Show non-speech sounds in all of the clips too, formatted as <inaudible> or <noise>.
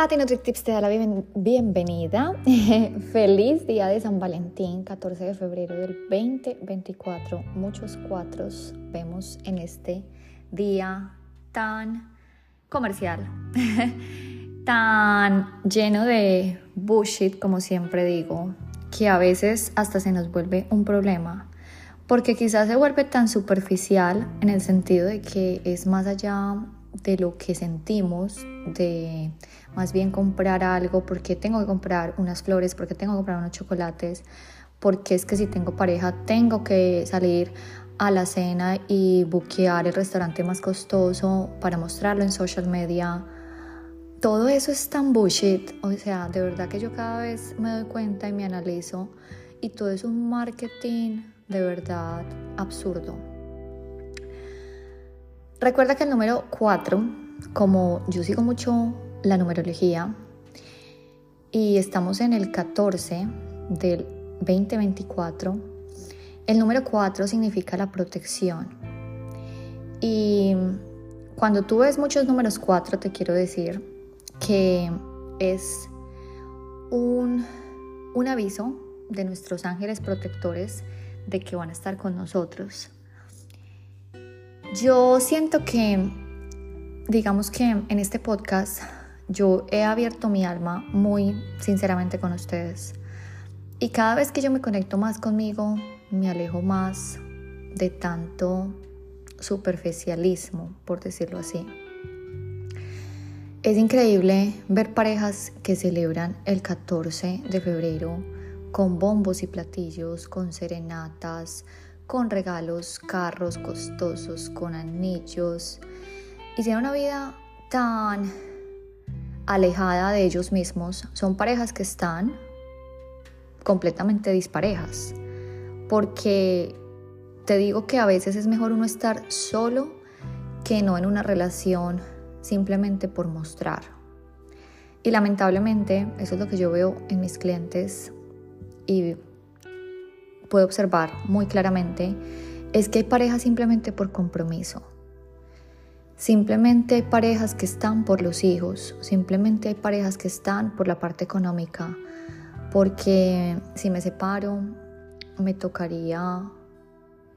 Tati Tips te da la bienvenida. <laughs> Feliz día de San Valentín, 14 de febrero del 2024. Muchos cuatros vemos en este día tan comercial, <laughs> tan lleno de bullshit, como siempre digo, que a veces hasta se nos vuelve un problema. Porque quizás se vuelve tan superficial en el sentido de que es más allá de lo que sentimos, de más bien comprar algo, porque tengo que comprar unas flores, porque tengo que comprar unos chocolates, porque es que si tengo pareja tengo que salir a la cena y buquear el restaurante más costoso para mostrarlo en social media. Todo eso es tan bullshit, o sea, de verdad que yo cada vez me doy cuenta y me analizo y todo es un marketing de verdad absurdo. Recuerda que el número 4, como yo sigo mucho la numerología y estamos en el 14 del 2024, el número 4 significa la protección. Y cuando tú ves muchos números 4, te quiero decir que es un, un aviso de nuestros ángeles protectores de que van a estar con nosotros yo siento que, digamos que en este podcast yo he abierto mi alma muy sinceramente con ustedes. Y cada vez que yo me conecto más conmigo, me alejo más de tanto superficialismo, por decirlo así. Es increíble ver parejas que celebran el 14 de febrero con bombos y platillos, con serenatas, con regalos, carros costosos, con anillos y tienen una vida tan alejada de ellos mismos. Son parejas que están completamente disparejas. Porque te digo que a veces es mejor uno estar solo que no en una relación simplemente por mostrar. Y lamentablemente eso es lo que yo veo en mis clientes y puedo observar muy claramente es que hay parejas simplemente por compromiso. Simplemente hay parejas que están por los hijos, simplemente hay parejas que están por la parte económica, porque si me separo me tocaría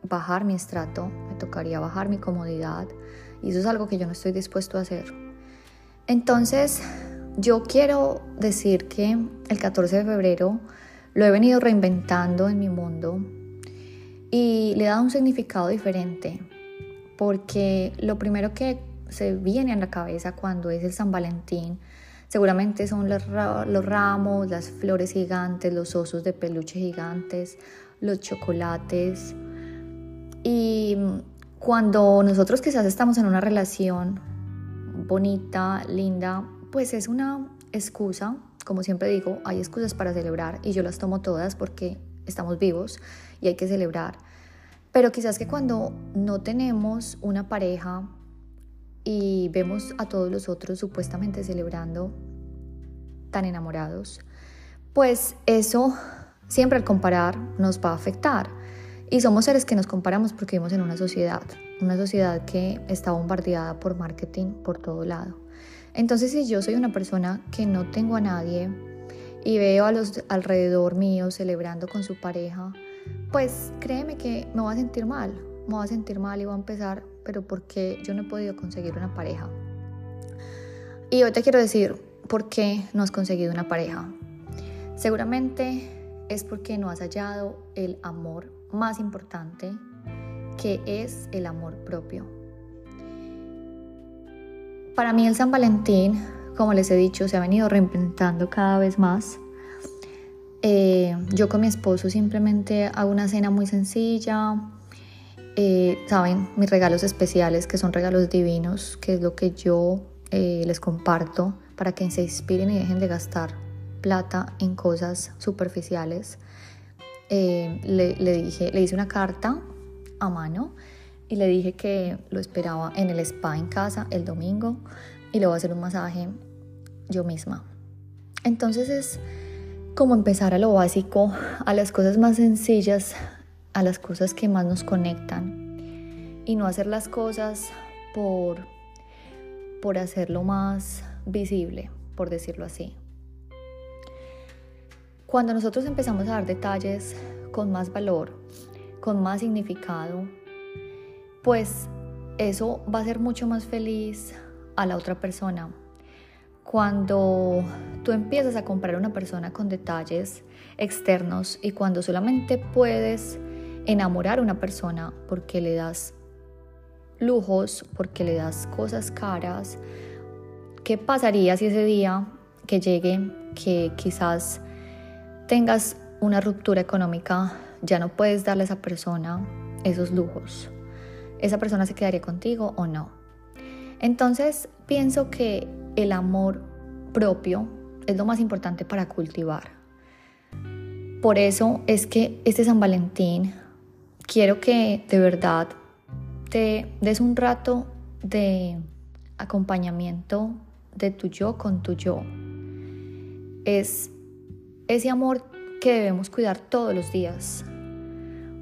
bajar mi estrato, me tocaría bajar mi comodidad y eso es algo que yo no estoy dispuesto a hacer. Entonces, yo quiero decir que el 14 de febrero lo he venido reinventando en mi mundo y le he dado un significado diferente, porque lo primero que se viene a la cabeza cuando es el San Valentín, seguramente son los, los ramos, las flores gigantes, los osos de peluche gigantes, los chocolates. Y cuando nosotros quizás estamos en una relación bonita, linda, pues es una excusa como siempre digo, hay excusas para celebrar y yo las tomo todas porque estamos vivos y hay que celebrar. Pero quizás que cuando no tenemos una pareja y vemos a todos los otros supuestamente celebrando tan enamorados, pues eso siempre al comparar nos va a afectar. Y somos seres que nos comparamos porque vivimos en una sociedad, una sociedad que está bombardeada por marketing por todo lado. Entonces si yo soy una persona que no tengo a nadie y veo a los alrededor mío celebrando con su pareja, pues créeme que me voy a sentir mal, me voy a sentir mal y voy a empezar, pero porque yo no he podido conseguir una pareja. Y hoy te quiero decir por qué no has conseguido una pareja. Seguramente es porque no has hallado el amor más importante, que es el amor propio. Para mí el San Valentín, como les he dicho, se ha venido reinventando cada vez más. Eh, yo con mi esposo simplemente hago una cena muy sencilla. Eh, Saben, mis regalos especiales, que son regalos divinos, que es lo que yo eh, les comparto para que se inspiren y dejen de gastar plata en cosas superficiales. le, dije, le hice una carta a mano y le dije que lo esperaba en el spa en casa el domingo y le voy a hacer un masaje yo misma. Entonces es como empezar a lo básico, a las cosas más sencillas, a las cosas que más nos conectan y no hacer las cosas por, por hacerlo más visible, por decirlo así. Cuando nosotros empezamos a dar detalles con más valor, con más significado, pues eso va a hacer mucho más feliz a la otra persona. Cuando tú empiezas a comprar a una persona con detalles externos y cuando solamente puedes enamorar a una persona porque le das lujos, porque le das cosas caras, ¿qué pasaría si ese día que llegue, que quizás tengas una ruptura económica, ya no puedes darle a esa persona esos lujos? ¿Esa persona se quedaría contigo o no? Entonces pienso que el amor propio es lo más importante para cultivar. Por eso es que este San Valentín quiero que de verdad te des un rato de acompañamiento de tu yo con tu yo. Es ese amor que debemos cuidar todos los días.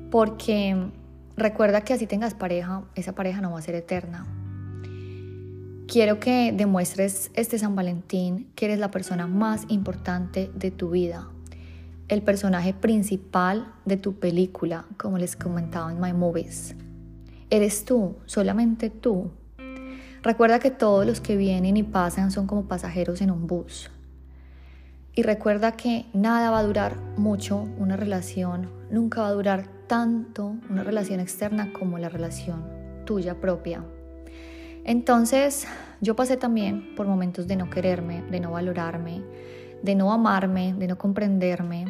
Porque recuerda que así tengas pareja, esa pareja no va a ser eterna. Quiero que demuestres este San Valentín que eres la persona más importante de tu vida, el personaje principal de tu película, como les comentaba en My Movies. Eres tú, solamente tú. Recuerda que todos los que vienen y pasan son como pasajeros en un bus. Y recuerda que nada va a durar mucho, una relación nunca va a durar tanto, una relación externa como la relación tuya propia. Entonces yo pasé también por momentos de no quererme, de no valorarme, de no amarme, de no comprenderme.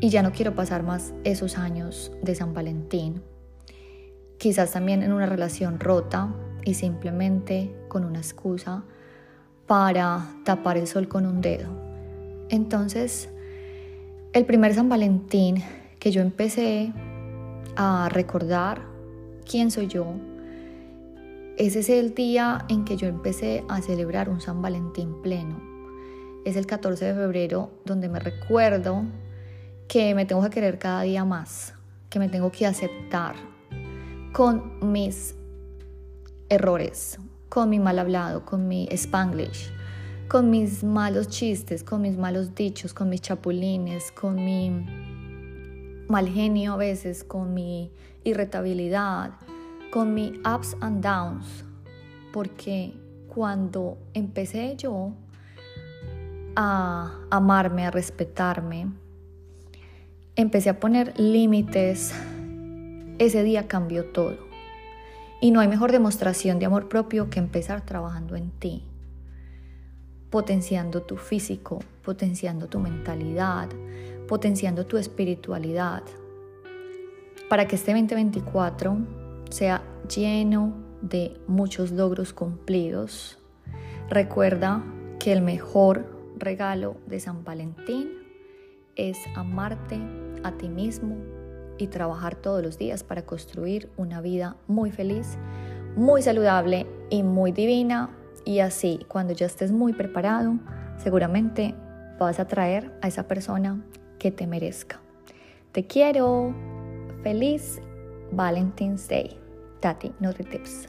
Y ya no quiero pasar más esos años de San Valentín. Quizás también en una relación rota y simplemente con una excusa para tapar el sol con un dedo. Entonces, el primer San Valentín que yo empecé a recordar quién soy yo, ese es el día en que yo empecé a celebrar un San Valentín pleno. Es el 14 de febrero donde me recuerdo que me tengo que querer cada día más, que me tengo que aceptar con mis errores, con mi mal hablado, con mi spanglish, con mis malos chistes, con mis malos dichos, con mis chapulines, con mi mal genio a veces, con mi irritabilidad, con mi ups and downs, porque cuando empecé yo a amarme, a respetarme, empecé a poner límites, ese día cambió todo. Y no hay mejor demostración de amor propio que empezar trabajando en ti, potenciando tu físico, potenciando tu mentalidad, potenciando tu espiritualidad, para que este 2024 sea lleno de muchos logros cumplidos. Recuerda que el mejor regalo de San Valentín es amarte a ti mismo y trabajar todos los días para construir una vida muy feliz, muy saludable y muy divina. Y así, cuando ya estés muy preparado, seguramente vas a traer a esa persona que te merezca. Te quiero. Feliz Valentine's Day. Tati, no Tips.